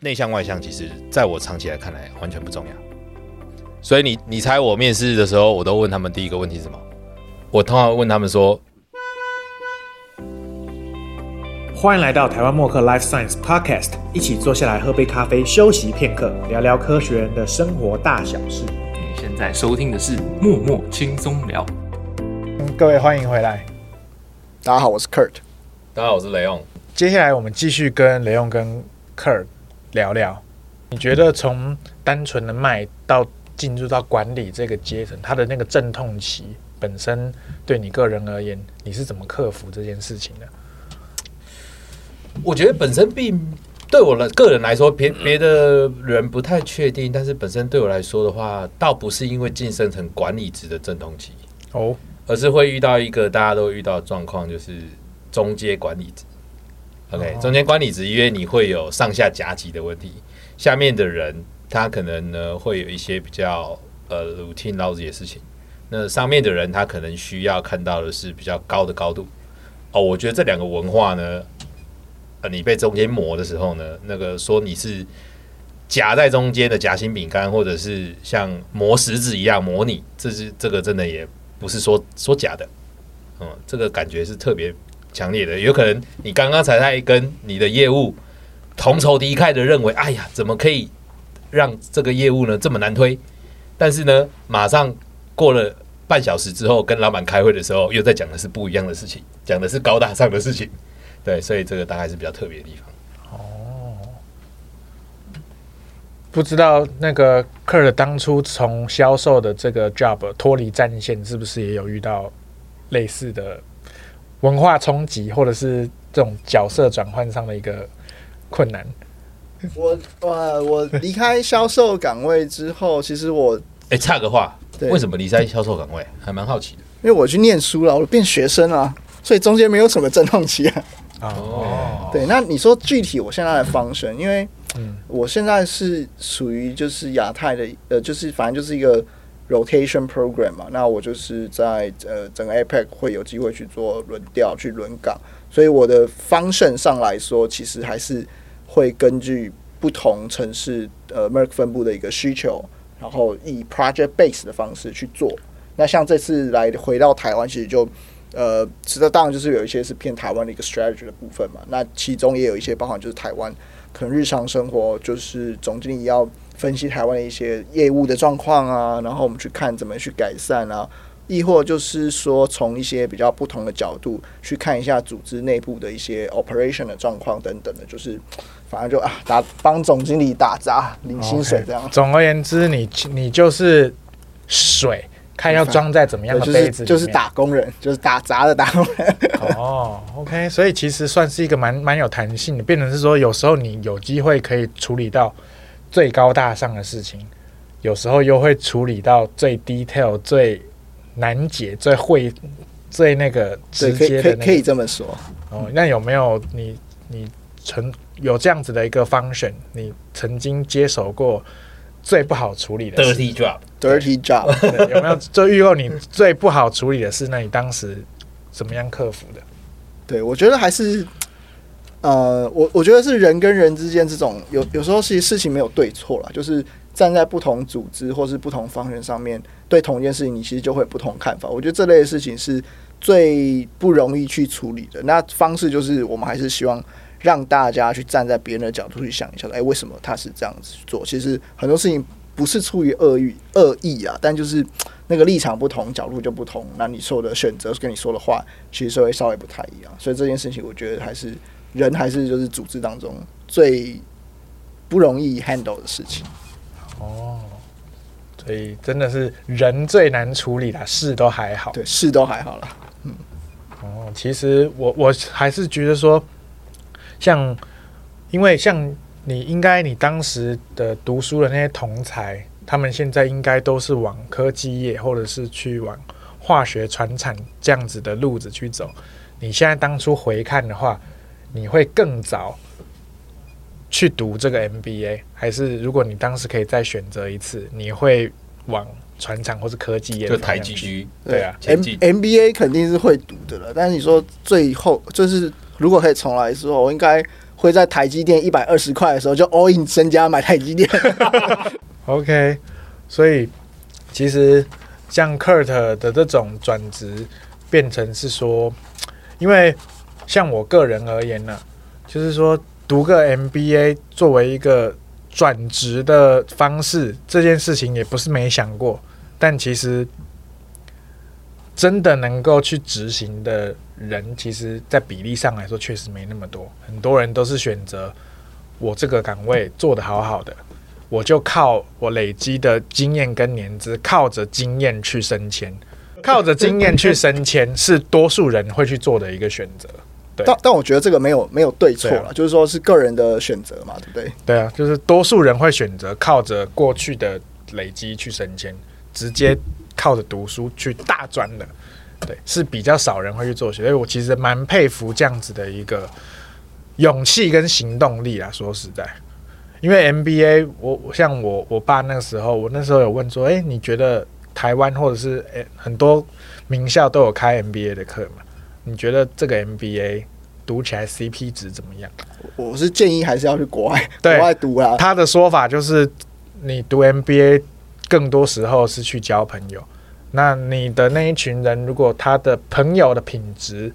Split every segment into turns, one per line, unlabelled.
内向外向，其实在我长期来看来完全不重要。所以你你猜我面试的时候，我都问他们第一个问题是什么？我通常问他们说，
欢迎来到台湾默克 Life Science Podcast，一起坐下来喝杯咖啡，休息片刻，聊聊科学人的生活大小事。
你现在收听的是《默默轻松聊》。
各位欢迎回来。
大家好，我是 Kurt。
大家好，我是雷勇。
接下来我们继续跟雷用跟 Kurt 聊聊，你觉得从单纯的卖到进入到管理这个阶层，它的那个阵痛期本身对你个人而言，你是怎么克服这件事情的？
我觉得本身并对我的个人来说，别别的人不太确定，但是本身对我来说的话，倒不是因为晋升成管理职的阵痛期，
哦，
而是会遇到一个大家都遇到的状况，就是中阶管理职。OK，
哦
中间管理职，因为你会有上下夹击的问题，下面的人他可能呢会有一些比较呃 routine 老子的事情，那上面的人他可能需要看到的是比较高的高度。哦，我觉得这两个文化呢，呃，你被中间磨的时候呢，那个说你是夹在中间的夹心饼干，或者是像磨石子一样磨你，这是这个真的也不是说说假的，嗯，这个感觉是特别强烈的。有可能你刚刚才在跟你的业务同仇敌忾的认为，哎呀，怎么可以让这个业务呢这么难推？但是呢，马上过了半小时之后，跟老板开会的时候，又在讲的是不一样的事情，讲的是高大上的事情。对，所以这个大概是比较特别的地方。
哦不知道那个 Kurt 当初从销售的这个 job 脱离战线，是不是也有遇到类似的文化冲击，或者是这种角色转换上的一个困难？
我我我离开销售岗位之后，其实我
哎，插个话，
对
为什么离开销售岗位？还蛮好奇的。
因为我去念书了，我变学生了，所以中间没有什么阵痛期啊。
哦，
对，那你说具体我现在的方向，因为
嗯
我现在是属于就是亚太的，呃，就是反正就是一个 rotation program 嘛。那我就是在呃整个 APEC 会有机会去做轮调、去轮岗，所以我的方向上来说，其实还是会根据不同城市呃 Merck 分布的一个需求，然后以 project base 的方式去做。那像这次来回到台湾，其实就呃，实当然就是有一些是偏台湾的一个 strategy 的部分嘛。那其中也有一些包含就是台湾可能日常生活，就是总经理要分析台湾的一些业务的状况啊，然后我们去看怎么去改善啊，亦或就是说从一些比较不同的角度去看一下组织内部的一些 operation 的状况等等的，就是反正就啊打帮总经理打杂领薪水这样。
总而言之，你你就是水，看要装在怎么样，的杯子里面
就是就是打工人，就是打杂的打工人。
哦，OK，所以其实算是一个蛮蛮有弹性的，变成是说有时候你有机会可以处理到最高大上的事情，有时候又会处理到最 detail、最难解、最会、最那个
对，
直
接的可以可以。这么说。
哦，那有没有你你曾有这样子的一个 function？你曾经接手过最不好处理的
Dirty
job，Dirty job，
对有没有就遇过你最不好处理的事？那你当时怎么样克服的？
对我觉得还是，呃，我我觉得是人跟人之间这种有有时候其实事情没有对错啦，就是站在不同组织或是不同方向上面，对同一件事情你其实就会有不同看法。我觉得这类的事情是最不容易去处理的。那方式就是我们还是希望让大家去站在别人的角度去想一下，哎，为什么他是这样子做？其实很多事情不是出于恶意恶意啊，但就是那个立场不同，角度就不同，那你说的选择跟你说的话，其实是会稍微不太一样。所以这件事情，我觉得还是人还是就是组织当中最不容易 handle 的事情。
哦，所以真的是人最难处理啦，事都还好。
对，事都还好啦。
嗯哦，其实我我还是觉得说，像因为像你应该你当时的读书的那些同才，他们现在应该都是往科技业或者是去往化学传产这样子的路子去走。你现在当初回看的话，你会更早去读这个 MBA，还是如果你当时可以再选择一次，你会往船厂或是科技业
就台
方向去
？GG，
对啊
，M MBA 肯定是会读的了，但是你说最后就是如果可以重来之后，我应该会在台积电一百二十块的时候就 all in 身家买台积电。
OK，所以其实像 Kurt 的这种转职，变成是说，因为像我个人而言呢、就是说读个 MBA 作为一个转职的方式，这件事情也不是没想过，但其实真的能够去执行的人，其实在比例上来说确实没那么多，很多人都是选择我这个岗位做得好好的。我就靠我累积的经验跟年资，靠着经验去升迁，靠着经验去升迁是多数人会去做的一个选择。对
但但我觉得这个没有没有对错
对
了，就是说是个人的选择嘛，对不对？
对啊，就是多数人会选择靠着过去的累积去升迁，直接靠着读书去大专的。对，是比较少人会去做，所以我其实蛮佩服这样子的一个勇气跟行动力啊。说实在，因为 MBA，我我像我我爸那个时候，我那时候有问说，诶，你觉得台湾或者是诶很多名校都有开 MBA 的课嘛？你觉得这个 MBA 读起来 CP 值怎么样？
我是建议还是要去国外国
对
外读啊。
他的说法就是，你读 MBA 更多时候是去交朋友。那你的那一群人，如果他的朋友的品质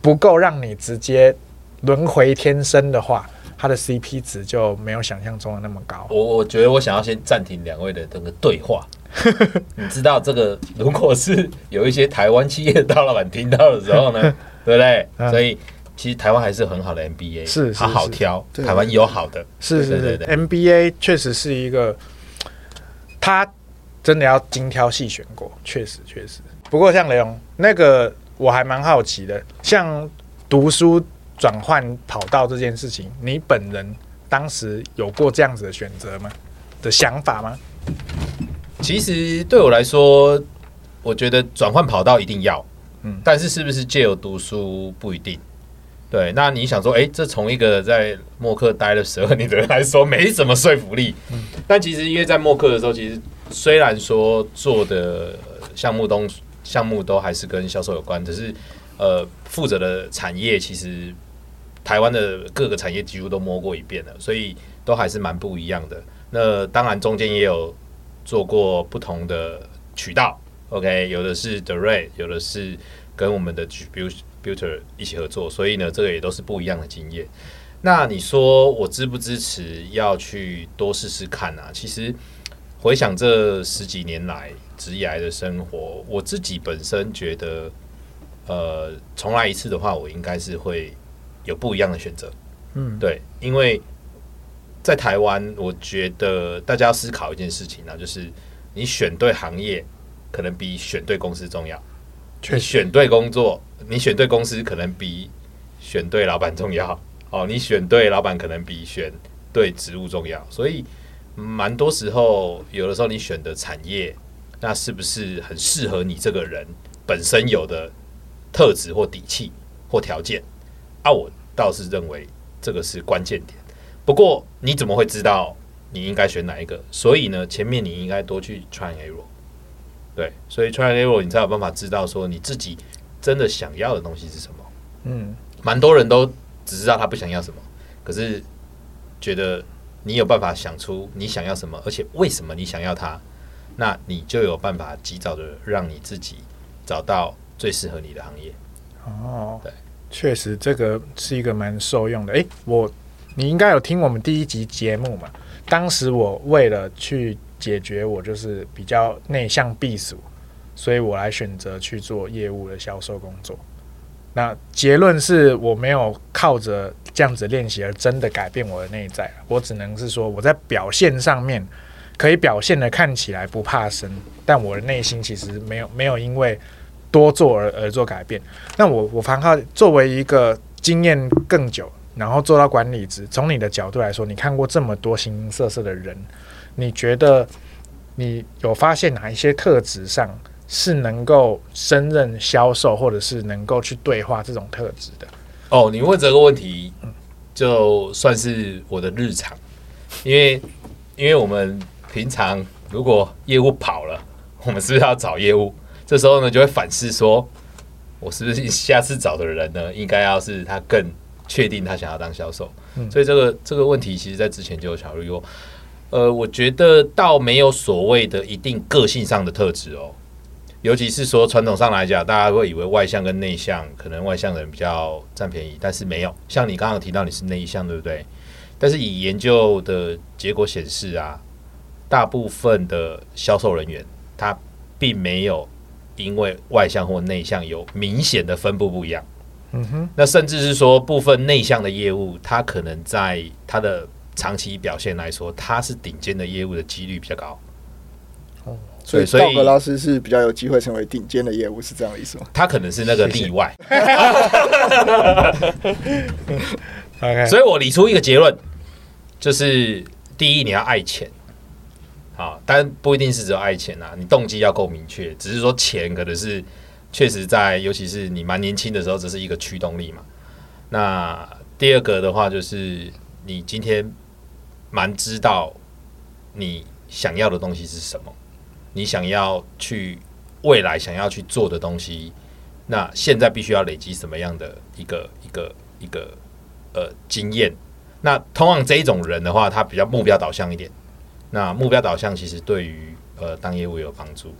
不够让你直接轮回天生的话，他的 CP 值就没有想象中的那么高。
我我觉得我想要先暂停两位的这个对话。你知道这个，如果是有一些台湾企业的大老板听到的时候呢，对不对？
嗯
所以其实台湾还是很好的 MBA，
是是
它好挑，
对
台湾也有好的，
是是是
对对对
，MBA 确实是一个，他真的要精挑细选过，确实确实。不过像雷龙那个，我还蛮好奇的，像读书转换跑道这件事情，你本人当时有过这样子的选择吗？的想法吗？
其实对我来说，我觉得转换跑道一定要，
嗯
嗯，但是是不是借由读书不一定。对，那你想说，哎、这从一个在默克待了十二年的人来说，没什么说服力。嗯但其实因为在默克的时候，其实虽然说做的项目东项目都还是跟销售有关，只是呃负责的产业其实台湾的各个产业几乎都摸过一遍了，所以都还是蛮不一样的。那当然中间也有做过不同的渠道，OK，有的是 Direct，有的是跟我们的 distributor 一起合作，所以呢，这个也都是不一样的经验。那你说我支不支持要去多试试看啊？其实回想这十几年来职涯的生活，我自己本身觉得，呃，重来一次的话，我应该是会有不一样的选择。
嗯，
对，因为在台湾，我觉得大家要思考一件事情啊，就是你选对行业，可能比选对公司重要。
确实
你选对工作，你选对公司，可能比选对老板重要。哦，你选对老板，可能比选对职务重要。所以，蛮多时候，有的时候你选的产业，那是不是很适合你这个人本身有的特质或底气或条件？啊，我倒是认为这个是关键点。不过，你怎么会知道你应该选哪一个？所以呢，前面你应该多去 try error。对，所以 try error，你才有办法知道说你自己真的想要的东西是什么。
嗯，
蛮多人都只知道他不想要什么，可是觉得你有办法想出你想要什么，而且为什么你想要它，那你就有办法及早的让你自己找到最适合你的行业。
哦
对，
确实这个是一个蛮受用的。诶，我你应该有听我们第一集节目嘛？当时我为了去解决我就是比较内向避暑，所以我来选择去做业务的销售工作。那结论是我没有靠着这样子练习而真的改变我的内在，我只能是说我在表现上面可以表现的看起来不怕生，但我的内心其实没有没有因为多做而而做改变。那我我反靠作为一个经验更久，然后做到管理职，从你的角度来说，你看过这么多形形色色的人，你觉得你有发现哪一些特质上是能够胜任销售，或者是能够去对话这种特质的？
哦，你问这个问题，就算是我的日常，因为因为我们平常如果业务跑了，我们是不是要找业务？这时候呢，就会反思说，我是不是下次找的人呢，应该要是他更确定他想要当销售。
嗯
所以这个这个问题，其实在之前就有考虑过。呃，我觉得倒没有所谓的一定个性上的特质哦，尤其是说传统上来讲，大家会以为外向跟内向，可能外向的人比较占便宜，但是没有。像你刚刚提到你是内向，对不对？但是以研究的结果显示啊，大部分的销售人员他并没有因为外向或内向有明显的分布不一样。
嗯哼，
那甚至是说，部分内向的业务，它可能在它的长期表现来说，它是顶尖的业务的几率比较高。
所以
对所以
道格拉斯是比较有机会成为顶尖的业务，是这样的意思吗？
他可能是那个例外。
OK，
所以我理出一个结论，就是第一，你要爱钱。啊，但不一定是只有爱钱啊，你动机要够明确。只是说钱可能是确实在，尤其是你蛮年轻的时候，这是一个驱动力嘛。那第二个的话，就是你今天蛮知道你想要的东西是什么，你想要去未来想要去做的东西，那现在必须要累积什么样的一个一个一个呃经验。那通常这一种人的话，他比较目标导向一点。那目标导向其实对于呃当业务有帮助。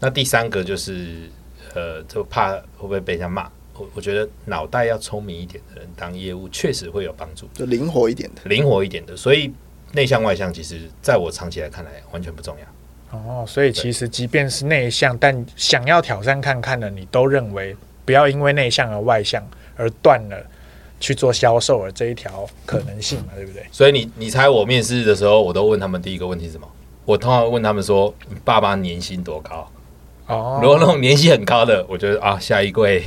那第三个就是呃，就怕会不会被人家骂。我我觉得脑袋要聪明一点的人当业务确实会有帮助，
就灵活一点的。
灵活一点的。所以内向外向其实在我长期来看来完全不重要。
哦，所以其实即便是内向，但想要挑战看看的，你都认为不要因为内向而外向而断了去做销售的这一条可能性嘛，对不对？
所以你你猜我面试的时候，我都问他们第一个问题是什么？我通常问他们说：“你爸爸年薪多高？”
哦
如果那种年薪很高的，我觉得啊，下一柜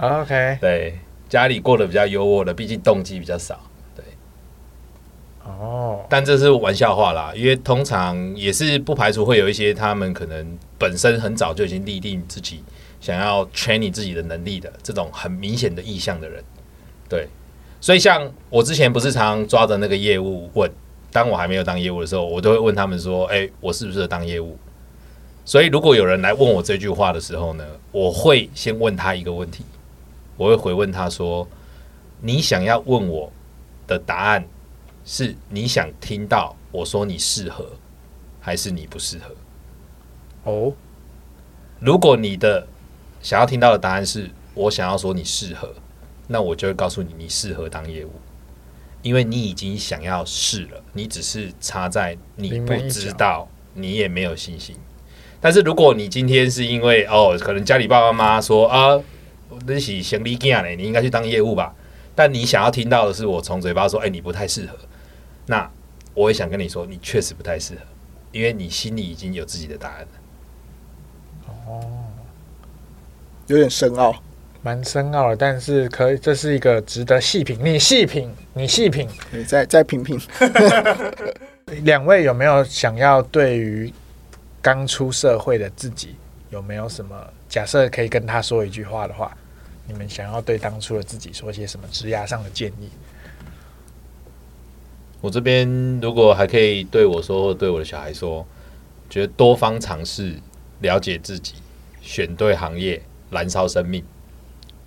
，OK，
对家里过得比较优渥的，毕竟动机比较少。
对哦，
但这是玩笑话啦，因为通常也是不排除会有一些他们可能本身很早就已经立定自己想要 training 自己的能力的这种很明显的意向的人，对。所以像我之前不是常常抓着那个业务问，当我还没有当业务的时候，我都会问他们说：“哎、我适不适合当业务？”所以如果有人来问我这句话的时候呢，我会先问他一个问题，我会回问他说：“你想要问我的答案是你想听到我说你适合，还是你不适合？
哦，
如果你的想要听到的答案是我想要说你适合，那我就会告诉你你适合当业务，因为你已经想要试了，你只是差在你不知道，你也没有信心。但是如果你今天是因为哦，可能家里爸爸妈妈说啊，那是行李囝嘞，你应该去当业务吧，但你想要听到的是我从嘴巴说，哎、你不太适合，那我也想跟你说，你确实不太适合，因为你心里已经有自己的答案了。
哦有点深奥。
蛮深奥的，但是可以，这是一个值得细品。你细品，你细品。
你，再再品品。
两位有没有想要对于刚出社会的自己有没有什么假设可以跟他说一句话的话，你们想要对当初的自己说些什么职涯上的建议？
我这边如果还可以对我说，或对我的小孩说，觉得多方尝试，了解自己，选对行业，燃烧生命。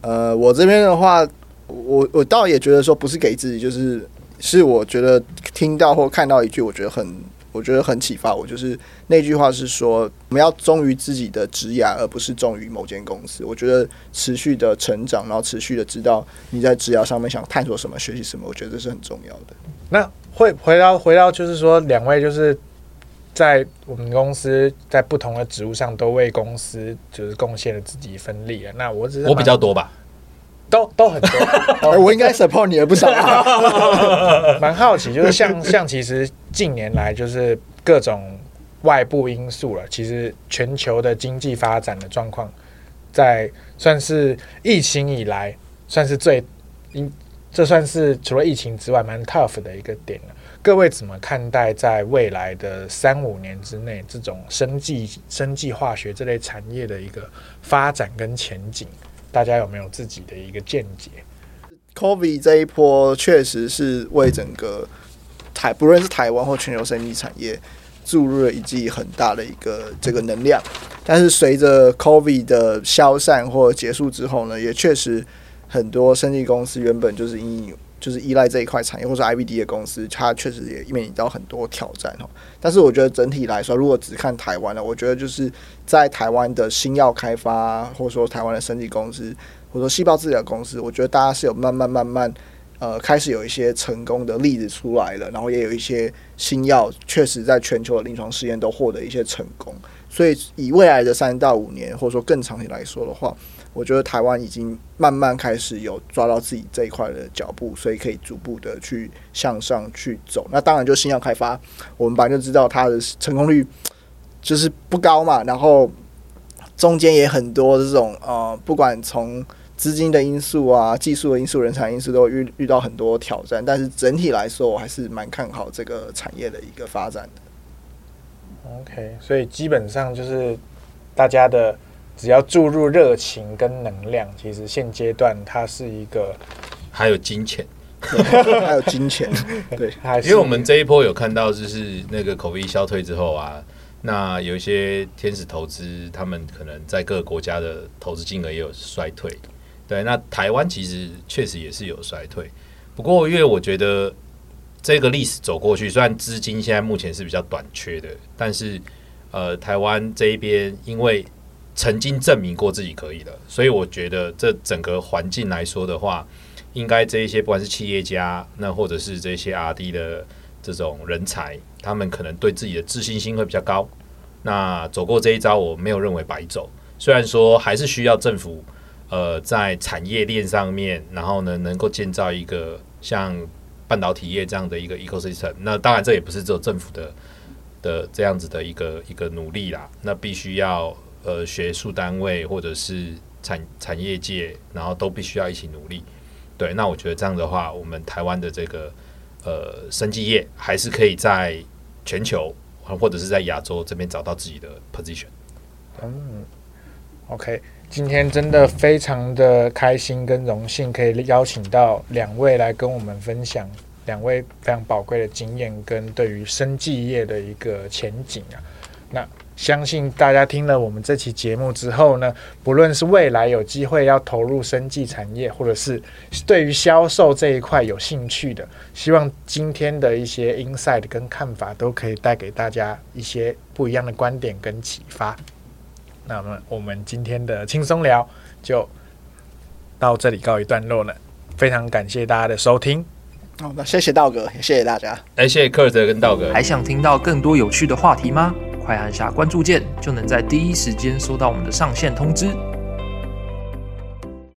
呃，我这边的话，我我倒也觉得说不是给自己，就是是我觉得听到或看到一句，我觉得很我觉得很启发我，就是那句话是说我们要忠于自己的职涯，而不是忠于某间公司。我觉得持续的成长，然后持续的知道你在职涯上面想探索什么、学习什么，我觉得这是很重要的。
那会回到回到就是说，两位就是在我们公司在不同的职务上都为公司就是贡献了自己一份力了。那我只是
我比较多吧，
都都很多，
哎、我应该 support 你了不少啊。
蛮好奇，就是像像其实近年来就是各种外部因素了，其实全球的经济发展的状况，在算是疫情以来算是最因，这算是除了疫情之外蛮 tough 的一个点了。各位怎么看待在未来的三五年之内，这种生技、生技化学这类产业的一个发展跟前景？大家有没有自己的一个见解
？COVID 这一波确实是为整个台，不论是台湾或全球生技产业注入了一剂很大的一个这个能量。但是随着 COVID 的消散或结束之后呢，也确实很多生技公司原本就是因就是依赖这一块产业，或者 I B D 的公司，它确实也面临到很多挑战哦。但是我觉得整体来说，如果只看台湾呢，我觉得就是在台湾的新药开发，或者说台湾的生技公司，或者说细胞治疗公司，我觉得大家是有慢慢慢慢呃开始有一些成功的例子出来了，然后也有一些新药确实在全球的临床试验都获得一些成功。所以以未来的三到五年，或者说更长期来说的话，我觉得台湾已经慢慢开始有抓到自己这一块的脚步，所以可以逐步的去向上去走。那当然，就新药开发，我们本来就知道它的成功率就是不高嘛，然后中间也很多这种呃，不管从资金的因素啊、技术的因素、人才因素，都遇遇到很多挑战。但是整体来说，我还是蛮看好这个产业的一个发展的。
OK，所以基本上就是大家的只要注入热情跟能量，其实现阶段它是一个，
还有金钱，
还有金钱，对，
还是
因为我们这一波有看到，就是那个口碑消退之后啊，那有一些天使投资，他们可能在各个国家的投资金额也有衰退。对，那台湾其实确实也是有衰退，不过因为我觉得这个历史走过去，虽然资金现在目前是比较短缺的，但是呃，台湾这一边因为曾经证明过自己可以了，所以我觉得这整个环境来说的话，应该这一些不管是企业家，那或者是这些 R D 的这种人才，他们可能对自己的自信心会比较高。那走过这一招，我没有认为白走。虽然说还是需要政府呃在产业链上面，然后呢能够建造一个像半导体业这样的一个 ecosystem。那当然这也不是只有政府的的这样子的一个一个努力啦，那必须要呃学术单位或者是产产业界，然后都必须要一起努力。对，那我觉得这样的话，我们台湾的这个呃生技业还是可以在全球或者是在亚洲这边找到自己的 position。
嗯 OK，今天真的非常的开心跟荣幸，可以邀请到两位来跟我们分享两位非常宝贵的经验跟对于生技业的一个前景啊。那相信大家听了我们这期节目之后呢，不论是未来有机会要投入生技产业，或者是对于销售这一块有兴趣的，希望今天的一些 insight 跟看法都可以带给大家一些不一样的观点跟启发。那么我们今天的轻松聊就到这里告一段落了，非常感谢大家的收听。
好，那谢谢道哥，也谢谢大家。
哎，谢谢克尔德跟道哥。
还想听到更多有趣的话题吗？快按下关注键，就能在第一时间收到我们的上线通知。